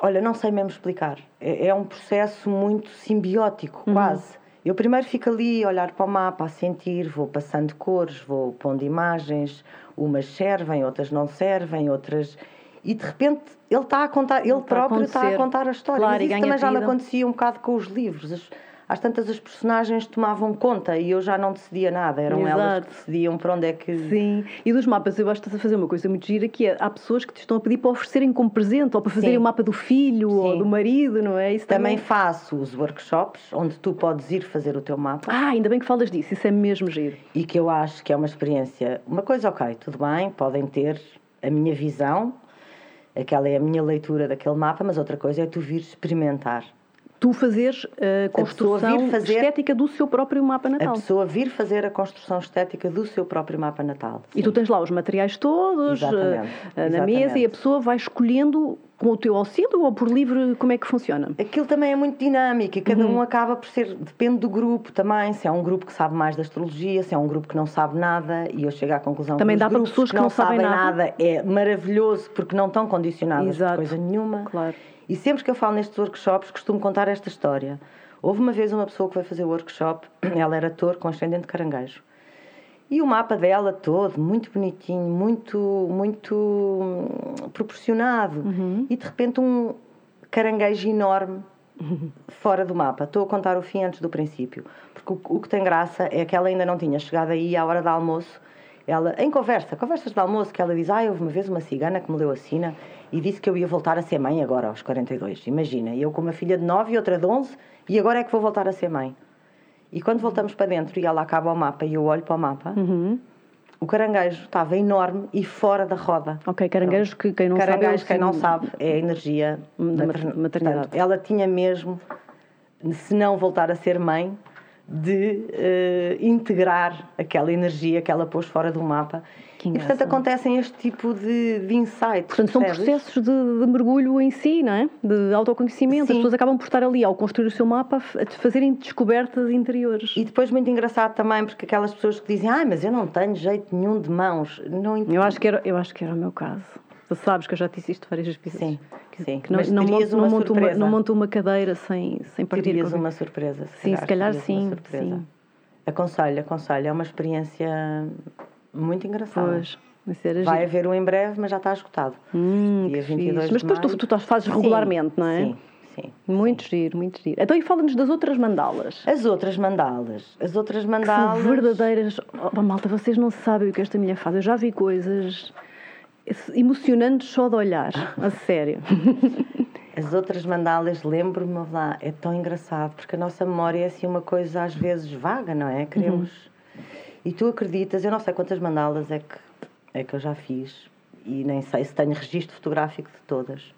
Olha, não sei mesmo explicar. É, é um processo muito simbiótico, Uhum. quase. Eu primeiro fico ali a olhar para o mapa, a sentir, vou passando cores, vou pondo imagens, umas servem, outras não servem, outras. E de repente ele está a contar, ele, Ele está a próprio está a contar a história. Claro, Mas isso também já me acontecia um bocado com os livros. As- às tantas as personagens tomavam conta e eu já não decidia nada, eram elas Exato. que decidiam para onde é que. Sim, e dos mapas eu acho que estás a fazer uma coisa muito gira que é, há pessoas que te estão a pedir para oferecerem como presente ou para fazerem o mapa do filho ou Sim. do marido, não é? Isso Também faço os workshops onde tu podes ir fazer o teu mapa Ah, ainda bem que falas disso, isso é mesmo giro. e que eu acho que é uma experiência. Uma coisa, ok, tudo bem, podem ter a minha visão, aquela é a minha leitura daquele mapa, mas outra coisa é tu vir experimentar. Tu fazeres a pessoa vir construção fazer- estética do seu próprio mapa A natal. pessoa vir fazer a construção estética do seu próprio mapa natal. E tu tens lá os materiais todos Exatamente, eh, na mesa e a exatamente. pessoa vai escolhendo com o teu auxílio ou por livre, como é que funciona? Aquilo também é muito dinâmico e Uhum. cada um acaba por ser. Depende do grupo também. Se é um grupo que sabe mais da astrologia, se é um grupo que não sabe nada, e eu chego à conclusão Também que dá para pessoas que não sabem nada. é maravilhoso porque não estão condicionadas Exato. por coisa nenhuma. Claro. E sempre que eu falo nestes workshops, costumo contar esta história. Houve uma vez uma pessoa que foi fazer o workshop, ela era ator com ascendente caranguejo. E o mapa dela todo, muito bonitinho, muito, muito hum, proporcionado. E de repente um caranguejo enorme fora do mapa. Estou a contar o fim antes do princípio. Porque o, o que tem graça é que ela ainda não tinha chegado aí à hora do almoço. Ela, em conversa, conversas de almoço, que ela diz: Ah, houve uma vez uma cigana que me leu a sina e disse que eu ia voltar a ser mãe agora, aos 42. Imagina, eu com uma filha de 9 e outra de 11, e agora é que vou voltar a ser mãe. E quando voltamos para dentro e ela acaba o mapa e eu olho para o mapa, Uhum. o caranguejo estava enorme e fora da roda. Ok, caranguejos que quem não caranguejo, sabe. é o quem não sim- sabe, é a energia Da mater- mater- maternidade. Portanto, ela tinha mesmo, se não voltar a ser mãe, de eh, integrar aquela energia que ela pôs fora do mapa. Que e portanto acontecem este tipo de, de insights. Portanto, são percebes? processos de, de mergulho em si, não é? De autoconhecimento. As Sim. pessoas acabam por estar ali, ao construir o seu mapa, a fazerem descobertas interiores. E depois muito engraçado também, porque aquelas pessoas que dizem, ah, mas eu não tenho jeito nenhum de mãos. Não ent- Eu acho, que era, eu acho que era o meu caso. Tu sabes que eu já disse isto várias vezes. Sim, sim. que não, não, monto, não, uma monto uma, não monto uma cadeira sem, sem partir Terias com uma surpresa. Sim, se calhar sim, sim. Aconselho, aconselho. É uma experiência muito engraçada. Pois. Vai haver um em breve, mas já está esgotado. Hum, dia que 22 fixe. Mas de depois tu, tu estás- fazes Sim, regularmente, não é? Sim, sim. Muito giro, muito giro. Então, e fala-nos das outras mandalas. As outras mandalas. As outras Que são mandalas. verdadeiras. Oh, malta, vocês não sabem o que esta mulher faz. Eu já vi coisas emocionantes só de olhar. A sério. As outras mandalas, lembro-me lá, é tão engraçado, porque a nossa memória é assim uma coisa às vezes vaga, não é? Queremos. E tu acreditas, eu não sei quantas mandalas é que, é que eu já fiz, e nem sei se tenho registro fotográfico de todas,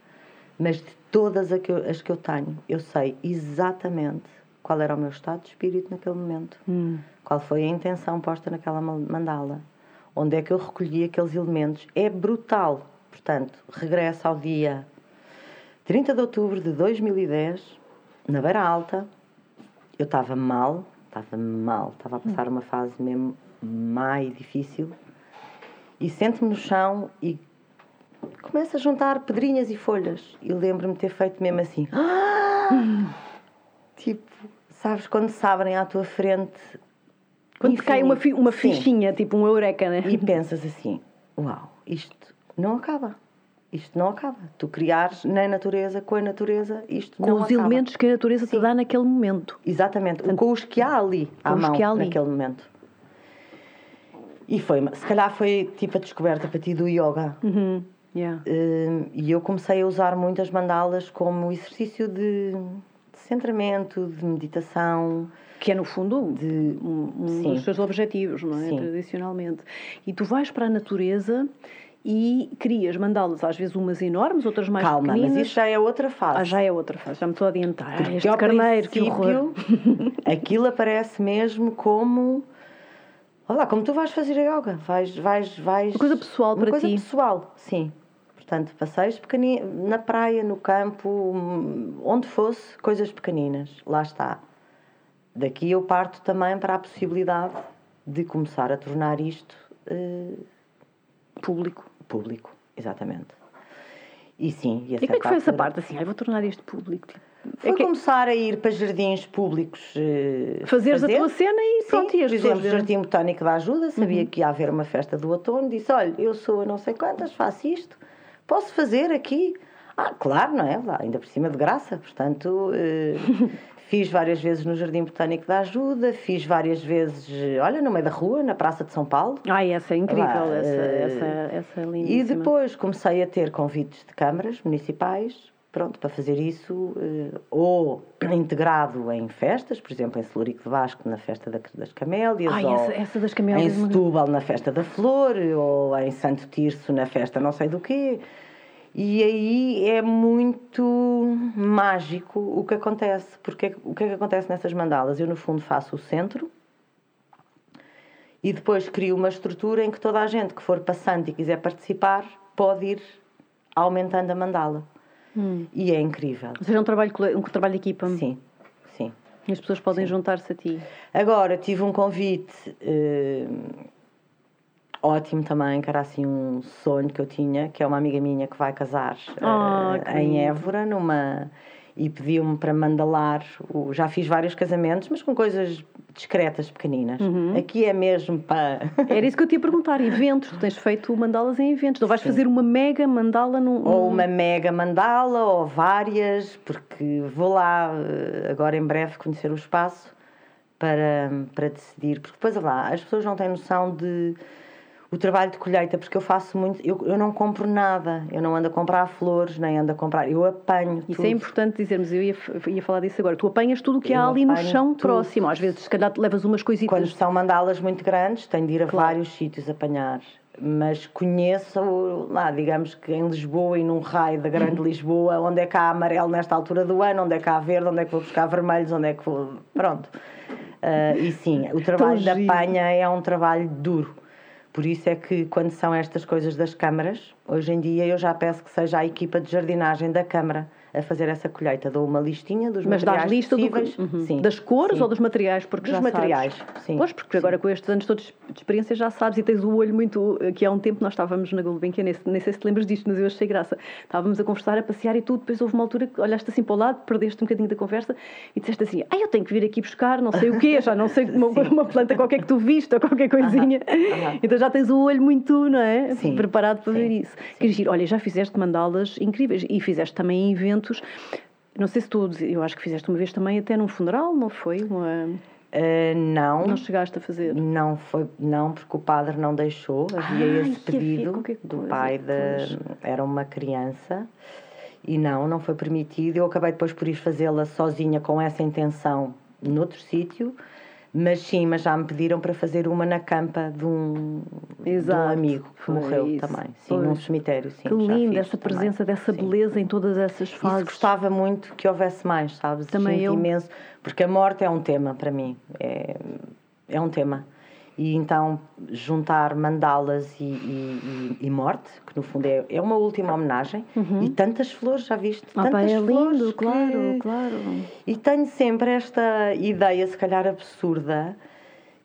mas de todas as que eu, as que eu tenho, eu sei exatamente qual era o meu estado de espírito naquele momento, qual foi a intenção posta naquela ma- mandala, onde é que eu recolhi aqueles elementos. É brutal. Portanto, regressa ao dia 30 de outubro de 2010, na Beira Alta, eu estava mal, estava mal, estava a passar uma fase mesmo má e difícil, e sento-me no chão e começo a juntar pedrinhas e folhas. E lembro-me de ter feito mesmo assim. tipo, sabes, quando se abrem à tua frente. Quando te cai uma, fi- uma Sim. fichinha, tipo um eureka, né? E pensas assim: uau, isto não acaba. Isto não acaba. Tu criares na natureza, com a natureza, isto Com não os acaba. elementos que a natureza te Sim. dá naquele momento. Exatamente, com os que há ali à Com os mão que há ali. naquele momento. E foi, se calhar foi tipo a descoberta para ti do yoga. Uhum. Yeah. Hum, E eu comecei a usar muitas mandalas como exercício de, de centramento, de meditação. Que é, no fundo, De- um, um dos seus objetivos, não é? Sim. Tradicionalmente. E tu vais para a natureza e crias mandalas, às vezes umas enormes, outras mais Calma, pequeninas. mas isso já é outra fase. Ah, já é outra fase, já me estou a adiantar. Ah, este carneiro, que horror. aquilo aparece mesmo como. Olha lá, como tu vais fazer a yoga. Vais, vais, vais. Uma coisa pessoal Uma para coisa ti. pessoal, sim. Portanto, passeios pequeninos, na praia, no campo, onde fosse, coisas pequeninas. Lá está. Daqui eu parto também para a possibilidade de começar a tornar isto eh, Público. público. Exatamente. E sim, e, a E como é que foi essa parte? Assim, ai, vou tornar isto público. Foi é que- começar a ir para jardins públicos. eh, Fazeres a fazer. tua cena e Sim, pronto, por exemplo, o. Jardim Botânico da Ajuda, sabia Uhum. que ia haver uma festa do outono, disse, olha, eu sou a não sei quantas, faço isto, posso fazer aqui? Ah, claro, não é? Lá, ainda por cima de graça, portanto, eh, fiz várias vezes no Jardim Botânico da Ajuda, fiz várias vezes, olha, no meio da rua, na Praça de São Paulo, Ai, essa é incrível, Lá, essa, eh, essa, essa é e lindíssima. depois comecei a ter convites de câmaras municipais, pronto, para fazer isso, eh, ou integrado em festas, por exemplo, em Celurico de Vasco, na festa da- das Camélias, Ai, ou essa, essa das em camélias. é uma- Setúbal, na festa da Flor, ou em Santo Tirso, na festa não sei do quê. E aí é muito mágico o que acontece. Porque o que é que acontece nessas mandalas? Eu, no fundo, faço o centro e depois crio uma estrutura em que toda a gente que for passante e quiser participar pode ir aumentando a mandala. Hum. E é incrível. Ou seja, é um trabalho, um trabalho de equipa. Sim, sim. E as pessoas podem juntar-se a ti. Agora tive um convite eh, ótimo também, que era assim um sonho que eu tinha, que é uma amiga minha que vai casar Ah, que em lindo. Évora, numa e pediu-me para mandalar. o- já fiz vários casamentos, mas com coisas discretas, pequeninas. Uhum. Aqui é mesmo para. Era isso que eu te ia perguntar. Eventos, tu tens feito mandalas em eventos. Não vais fazer uma mega mandala num. ou uma mega mandala, ou várias, porque vou lá eh, agora em breve conhecer o espaço para, para decidir. Porque depois, lá, as pessoas não têm noção de o trabalho de colheita, porque eu faço muito, eu, eu não compro nada, eu não ando a comprar flores, nem ando a comprar, eu apanho Isso tudo. é importante dizermos, eu ia, ia falar disso agora. Tu apanhas tudo o que há Eu ali no chão tudo. próximo. Às vezes, se calhar, levas umas Quando coisitas. são mandalas muito grandes, tenho de ir a Claro. vários sítios apanhar. Mas conheço lá, digamos que em Lisboa e num raio da Grande. Lisboa, onde é que há amarelo nesta altura do ano, onde é que há verde, onde é que vou buscar vermelhos, onde é que vou. Pronto. Ah, e sim, o trabalho da giro. panha é um trabalho duro. Por isso é que quando são estas coisas das câmaras, Hoje em dia eu já peço que seja a equipa de jardinagem da Câmara a fazer essa colheita. Dou uma listinha dos Mas materiais dás lista do, possíveis. uhum. Sim, das cores sim. ou dos materiais? Porque Dos já materiais, sabes. sim, Pois, porque sim. agora com estes anos todos de experiência já sabes e tens o olho muito. Que há um tempo nós estávamos na Gulbenkian, nem, nem sei se te lembras disto, mas eu achei graça. Estávamos a conversar, a passear e tudo, depois houve uma altura que olhaste assim para o lado, perdeste um bocadinho da conversa e disseste assim: Ah, eu tenho que vir aqui buscar não sei o quê, já não sei, uma, uma planta qualquer que tu viste ou qualquer coisinha. aham. Então já tens o olho muito, não é? Sim, Preparado para ver isso. Quer dizer, olha, já fizeste mandalas incríveis e fizeste também eventos. Não sei se tu, eu acho que fizeste uma vez também até num funeral, não foi? Uma, Ah, não. não chegaste a fazer? Não foi, não, porque o padre não deixou. Havia esse havia pedido qualquer do coisa, pai pois. Era uma criança e não, não foi permitido. Eu acabei depois por ir fazê-la sozinha com essa intenção noutro sítio, mas sim, mas já me pediram para fazer uma na campa de um, de um Exato, amigo que morreu isso, também. Sim, num cemitério. Sim, que linda essa também. presença dessa Sim. beleza em todas essas Isso fases. gostava muito que houvesse mais, sabes? Também Sinto eu. imenso, porque a morte é um tema para mim, é, é um tema. E então juntar mandalas e, e- e- morte, que no fundo é, é uma última homenagem, e tantas flores, já viste? Uhum. Ah, tantas pá, é flores lindo, que- claro, claro. E tenho sempre esta ideia, se calhar absurda,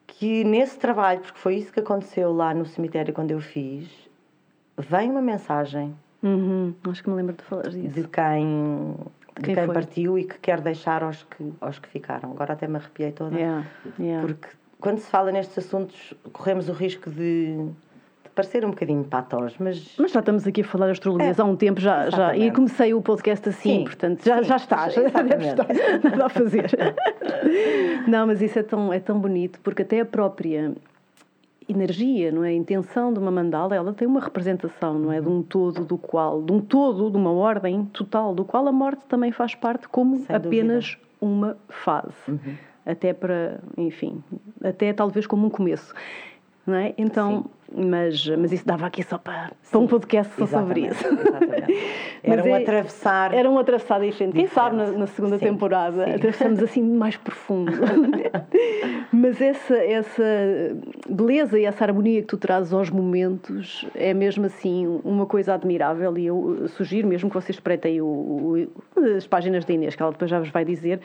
que nesse trabalho, porque foi isso que aconteceu lá no cemitério quando eu fiz, vem uma mensagem Uhum, acho que me lembro de falar disso. de quem, de Quem quem, partiu e que quer deixar aos que, aos que ficaram. Agora até me arrepiei toda. Yeah, yeah. Porque quando se fala nestes assuntos, corremos o risco de, de parecer um bocadinho patós, mas. Mas já estamos aqui a falar astrologias É, há um tempo já, já e comecei o podcast assim, Sim, portanto já, sim, já está, já deve estar, nada a fazer. Não, mas isso é tão, é tão bonito porque até a própria energia, não é? A intenção de uma mandala, ela tem uma representação, não é? De um todo do qual, de um todo, de uma ordem total, do qual a morte também faz parte como Sem apenas uma fase. Uhum. Até para, enfim, até talvez como um começo. Não é? Então, mas, mas isso dava aqui só para, para um podcast só sobre isso. Era um é- atravessar. Era um atravessado diferente. Quem sabe na, na segunda Sim, temporada sim. atravessamos assim mais profundo. Mas essa, essa beleza e essa harmonia que tu trazes aos momentos é mesmo assim uma coisa admirável e eu sugiro mesmo que vocês espreitem as páginas da Inês, que ela depois já vos vai dizer,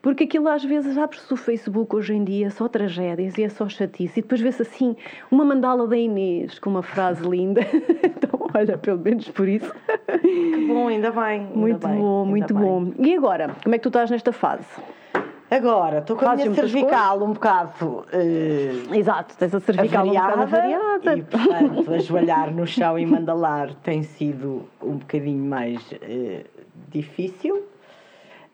porque aquilo às vezes abre-se o Facebook hoje em dia só tragédias e é só chatice e depois vê-se assim uma mandala da Inês com uma frase linda. Então, olha, pelo menos por isso. Que bom, ainda bem. ainda Muito bem, bom, muito bem. bom. E agora, como é que tu estás nesta fase? Agora, estou com a Fazes minha muitas cervical um bocado. eh, Exato, tens a cervical um bocado avariada, avariada. e portanto ajoelhar no chão e mandalar tem sido um bocadinho mais eh, difícil.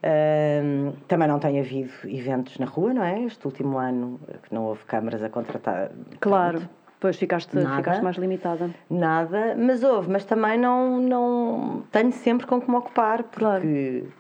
Ahm, também não tem havido eventos na rua, não é? Este último ano que não houve câmaras a contratar. Claro, pronto, depois ficaste, Nada. ficaste mais limitada. Nada, mas houve, mas também não, não tenho sempre com que me ocupar, porque Claro.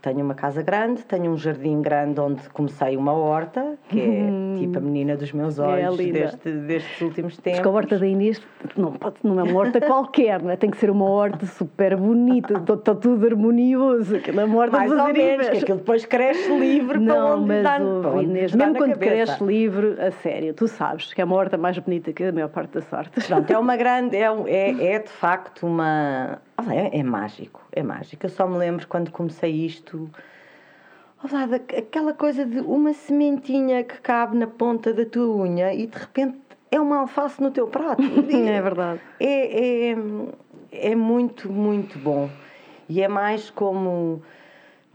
tenho uma casa grande, tenho um jardim grande onde comecei uma horta, que é tipo a menina dos meus olhos Uhum. linda. deste, destes últimos tempos. Porque a horta da Inês não, pode, não é uma horta qualquer, não é? tem que ser uma horta super bonita, está tudo harmonioso, aquela é horta Mais ou menos, que aquilo depois cresce livre para Não, onde mas dá, para ouve, Inês, mesmo quando cabeça. cresce livre, a sério, tu sabes que é uma horta mais bonita que a maior parte das hortas. Pronto, é uma grande, é, é, é de facto uma. Olha, é, é mágico, é mágico. Eu só me lembro quando comecei isto. Olha, da- aquela coisa de uma sementinha que cabe na ponta da tua unha e de repente é uma alface no teu prato. É verdade. É, é, é muito, muito bom. E é mais como.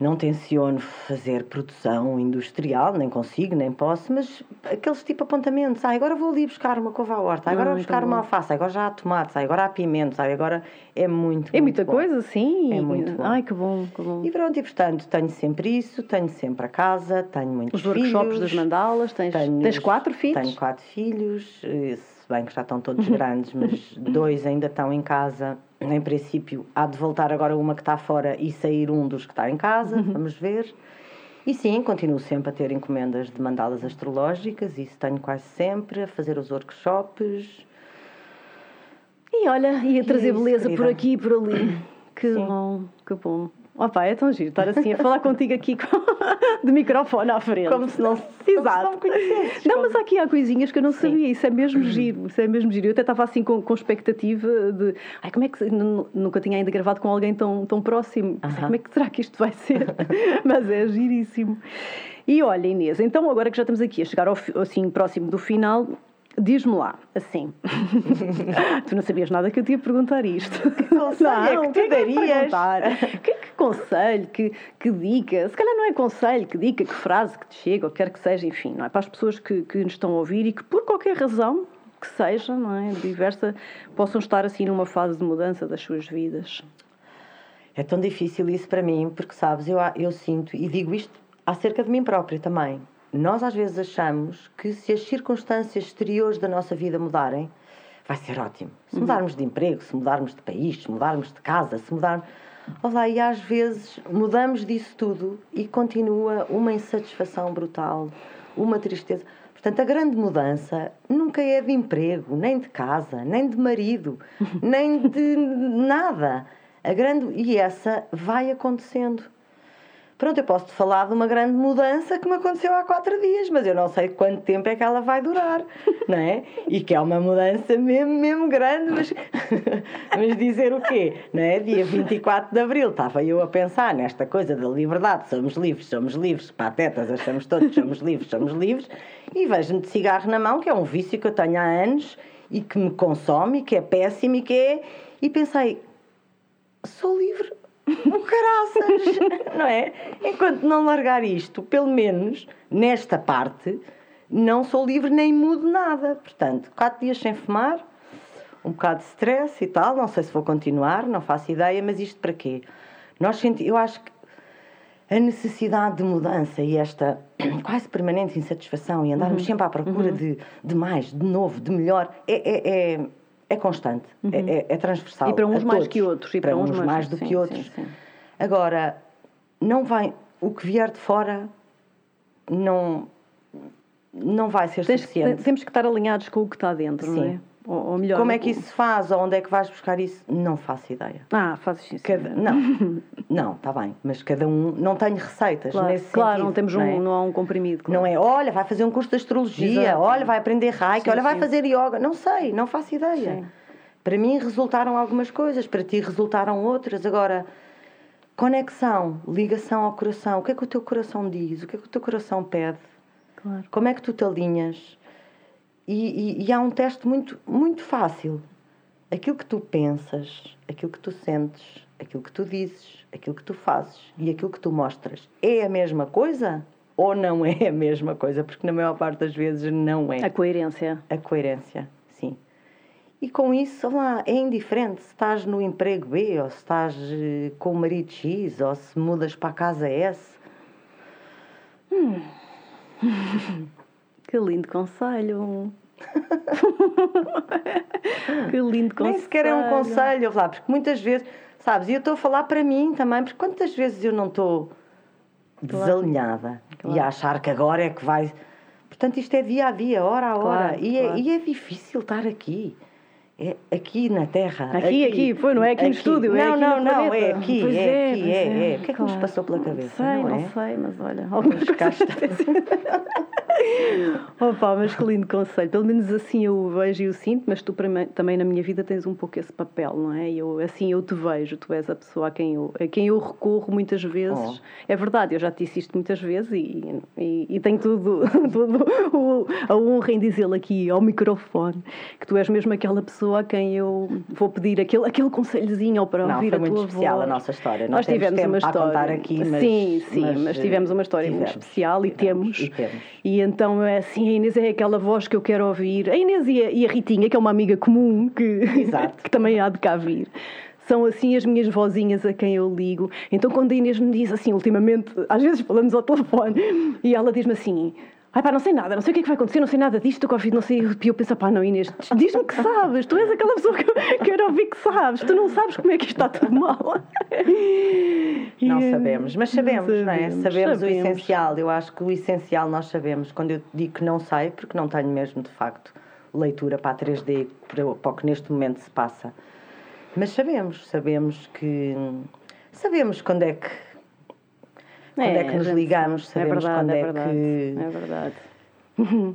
Não tenciono fazer produção industrial, nem consigo, nem posso, mas aqueles tipo apontamentos. Ah, agora vou ali buscar uma couve à horta, agora Ah, vou buscar uma alface, agora já há tomates, agora há pimentos, agora é muito, É muito muita bom. coisa, sim. É muito bom. Ai, que bom, que bom. E pronto, e portanto, tenho sempre isso, tenho sempre a casa, tenho muitos Os workshops filhos, das mandalas, tens, tenho- tens quatro filhos? Tenho quatro filhos, eh, se bem que já estão todos grandes, mas dois ainda estão em casa. Em princípio, há de voltar agora uma que está fora e sair um dos que está em casa, Uhum. vamos ver. E sim, continuo sempre a ter encomendas de mandalas astrológicas, isso tenho quase sempre, a fazer os workshops. E olha, ia trazer isso, beleza por querida. aqui e por ali. Que Sim. bom, que bom. Opa, é tão giro estar assim a falar contigo aqui com... de microfone à frente. Como se não, Exato. Como se não, me não, mas aqui há coisinhas que eu não sabia, isso é mesmo giro, isso é mesmo giro. Eu até estava assim com, com expectativa de ai, como é que nunca tinha ainda gravado com alguém tão, tão próximo. Uh -huh. Como é que será que isto vai ser? mas é giríssimo. E olha, Inês, então agora que já estamos aqui a chegar ao, assim, próximo do final, Diz-me lá, assim. tu não sabias nada que eu te ia perguntar isto. Que conselho não, é que tu que darias? Que, que, que conselho, que, que dica? Se calhar não é conselho, que dica, que frase que te chega, ou quer que seja, enfim, não é? Para as pessoas que, que nos estão a ouvir e que por qualquer razão que seja, não é? Diversa, possam estar assim numa fase de mudança das suas vidas. É tão difícil isso para mim, porque sabes, eu, eu sinto, e digo isto acerca de mim própria também nós às vezes achamos que se as circunstâncias exteriores da nossa vida mudarem, vai ser ótimo. Se uhum. mudarmos de emprego, se mudarmos de país, se mudarmos de casa, se mudarmos. Olá, e às vezes mudamos disso tudo e continua uma insatisfação brutal, uma tristeza. Portanto, a grande mudança nunca é de emprego, nem de casa, nem de marido, nem de nada. A grande e essa vai acontecendo. Pronto, eu posso falar de uma grande mudança que me aconteceu há quatro dias, mas eu não sei quanto tempo é que ela vai durar, não é? E que é uma mudança mesmo, mesmo grande, mas, mas dizer o quê? Não é? Dia 24 de Abril estava eu a pensar nesta coisa da liberdade, somos livres, somos livres, patetas, achamos todos, somos livres, somos livres, e vejo-me de cigarro na mão, que é um vício que eu tenho há anos e que me consome, que é péssimo e que é... E pensei, sou livre o caraças, não é? Enquanto não largar isto, pelo menos nesta parte, não sou livre nem mudo nada. Portanto, quatro dias sem fumar, um bocado de stress e tal, não sei se vou continuar, não faço ideia, mas isto para quê? Nós senti, eu acho que a necessidade de mudança e esta quase permanente insatisfação e andarmos uhum. sempre à procura uhum. de, de mais, de novo, de melhor, é, é, é é constante, uhum. é, é, transversal. E para uns mais que outros. E para, para uns, mais, mais do sim, que outros. Sim, sim. Agora, não vai, o que vier de fora não, não vai ser Tens suficiente. Temos que estar alinhados com o que está dentro, sim. não é? Ou, ou melhor, Como é que isso se faz? Ou onde é que vais buscar isso? Não faço ideia. Ah, fazes isso. Cada, não, não, está bem. Mas cada um. Não tenho receitas claro, nesse claro, sentido. não temos não, um, é? não há um comprimido. Claro. Não é, olha, vai fazer um curso de astrologia, Exato. olha, vai aprender reiki, sim, olha, sim. vai fazer yoga. Não sei, não faço ideia. Sim. Para mim resultaram algumas coisas, para ti resultaram outras. Agora, conexão, ligação ao coração. O que é que o teu coração diz? O que é que o teu coração pede? Claro. Como é que tu te alinhas? E, e, e há um teste muito, muito fácil. Aquilo que tu pensas, aquilo que tu sentes, aquilo que tu dizes, aquilo que tu fazes e aquilo que tu mostras é a mesma coisa? Ou não é a mesma coisa? Porque na maior parte das vezes não é. A coerência. A coerência. E com isso, lá, é indiferente se estás no emprego B, ou se estás eh, com o marido X, ou se mudas para a casa S. Hum. que lindo conselho! Que lindo conselho! Nem sequer é um conselho, lá, porque muitas vezes, sabes, e eu estou a falar para mim também, porque quantas vezes eu não estou desalinhada claro. e a achar que agora é que vai. Portanto, isto é dia a dia, hora a hora, claro, e. É, e é difícil estar aqui. É aqui na Terra. Aqui, aqui, aqui foi, não é aqui, aqui. no estúdio, não, é aqui Não, não, é aqui, pois é, aqui, é, é, é. O que é que claro. nos passou pela cabeça? Sei, não, não é? sei, mas olha, algumas coisas Opa, mas que lindo conselho. Pelo menos assim eu o vejo e o sinto, mas tu também na minha vida tens um pouco esse papel, não é? Eu, assim eu te vejo, tu és a pessoa a quem eu, a quem eu recorro muitas vezes. Oh. É verdade, eu já te disse isto muitas vezes e, e, e tenho tudo, tudo o, a honra em dizê-lo aqui ao microfone, que tu és mesmo aquela pessoa a quem eu vou pedir aquele, aquele conselhozinho para não, ouvir a tua muito especial voz. a nossa história. Nós tivemos uma história. aqui, mas, sim, sim, mas, mas tivemos uma história tivemos, muito especial e temos. E temos. E então é assim, a Inês é aquela voz que eu quero ouvir. A Inês e a, e a Ritinha, que é uma amiga comum, que, que também há de cá vir são assim as minhas vozinhas a quem eu ligo. Então, quando a Inês me diz assim, ultimamente, às vezes falamos ao telefone, e ela diz-me assim: Ai pá, não sei nada, não sei o que é que vai acontecer, não sei nada disto, Covid, não sei. E eu penso, pá, não, Inês, diz-me que sabes, tu és aquela pessoa que eu quero ouvir que sabes, tu não sabes como é que isto está tudo mal. Não sabemos, mas sabemos, não, sabemos, não é? Sabemos, sabemos, o essencial. Eu acho que o essencial nós sabemos. Quando eu digo que não sei, porque não tenho mesmo, de facto, leitura para a 3D, para o que neste momento se passa. Mas sabemos, sabemos que sabemos quando é que quando é, que nos ligamos, sabemos é verdade, quando é, é, verdade, que é verdade.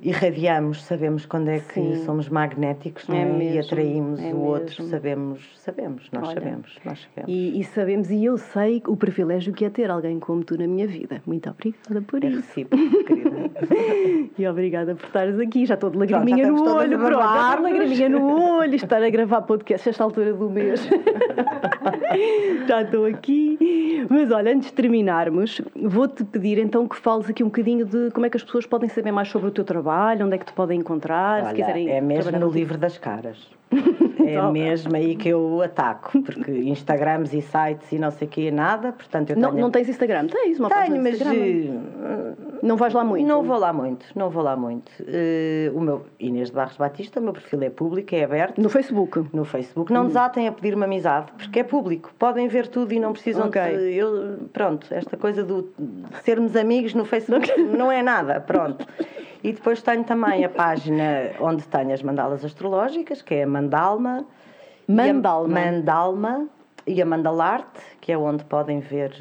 Irradiamos, sabemos quando é que Sim. somos magnéticos É é? e mesmo, atraímos é o outro, mesmo. sabemos, sabemos, nós Olha, sabemos, nós sabemos. E, e sabemos, e eu sei o privilégio que é ter alguém como tu na minha vida. Muito obrigada por É isso. recíproco, querida. E obrigada por estares aqui. Já estou de lagriminha já no olho, a pronto. De magoar-nos. lagriminha no olho. Estar a gravar podcast a esta altura do mês. já estou aqui. Mas olha, antes de terminarmos, vou-te pedir então que fales aqui um bocadinho de como é que as pessoas podem saber mais sobre o teu trabalho, onde é que te podem encontrar, se Olha, quiserem. é mesmo no contigo. livro das caras. É Então. mesmo aí que eu ataco, porque Instagrams e sites e não sei o que, nada, portanto eu Não, tenho... não tens Instagram? Tens uma Tenho, mas eh, Não vais lá muito? não vou lá muito, não vou lá muito. Eh, o meu Inês de Barros Batista, o meu perfil é público, é aberto. No Facebook? No Facebook. Não desatem a pedir uma amizade, porque é público. Podem ver tudo e não precisam Ok. de. Eu, pronto, esta coisa do de sermos amigos no Facebook não é nada. Pronto. E depois tenho também a página onde tenho as mandalas astrológicas, que é a Mandalma. E a- Mandalma. Mandalma e a Mandalarte, que é onde podem ver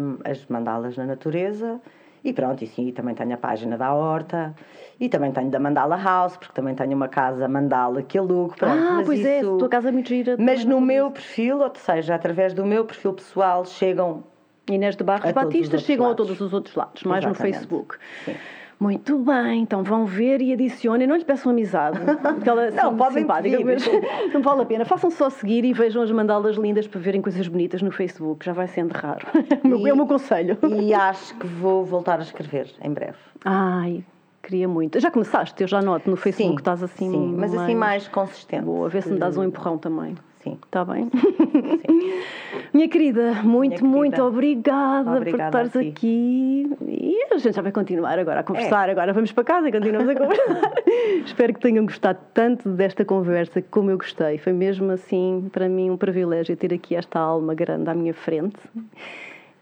hum, as mandalas na natureza. E pronto, e sim, e também tenho a página da Horta. E também tenho da Mandala House, porque também tenho uma casa mandala que alugo. Pronto, ah, mas pois é, isso- tua casa é muito gira. Mas no não meu perfil, ou seja, através do meu perfil pessoal, chegam. Inês de Barros A Batista chegam a lados. todos os outros lados, mais no Exatamente. Facebook. Sim. Muito bem, então vão ver e adicionem. Não lhe peçam amizade, porque ela é Não, assim, podem simpática, pedir. mas não vale a pena. Façam só seguir e vejam as mandalas lindas para verem coisas bonitas no Facebook. Já vai sendo raro. É o meu- É o meu conselho. E acho que vou voltar a escrever em breve. Ai, queria muito. Já começaste, eu já noto no Facebook que estás assim. sim, mas assim mais consistente. Boa, a ver se me dás um empurrão também. Sim. Está bem? Minha querida, muito, querida. muito obrigada, Obrigada por estares aqui. E a gente já vai continuar agora a conversar. É. Agora vamos para casa e continuamos a conversar. Espero que tenham gostado tanto desta conversa como eu gostei. Foi mesmo assim, para mim, um privilégio ter aqui esta alma grande à minha frente.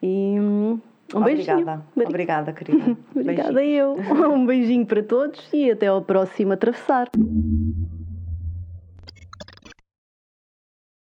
E hum, um beijinho. Obrigada. Obrigada, querida. Obrigada Beijinho. eu. Um beijinho para todos e até ao próximo atravessar.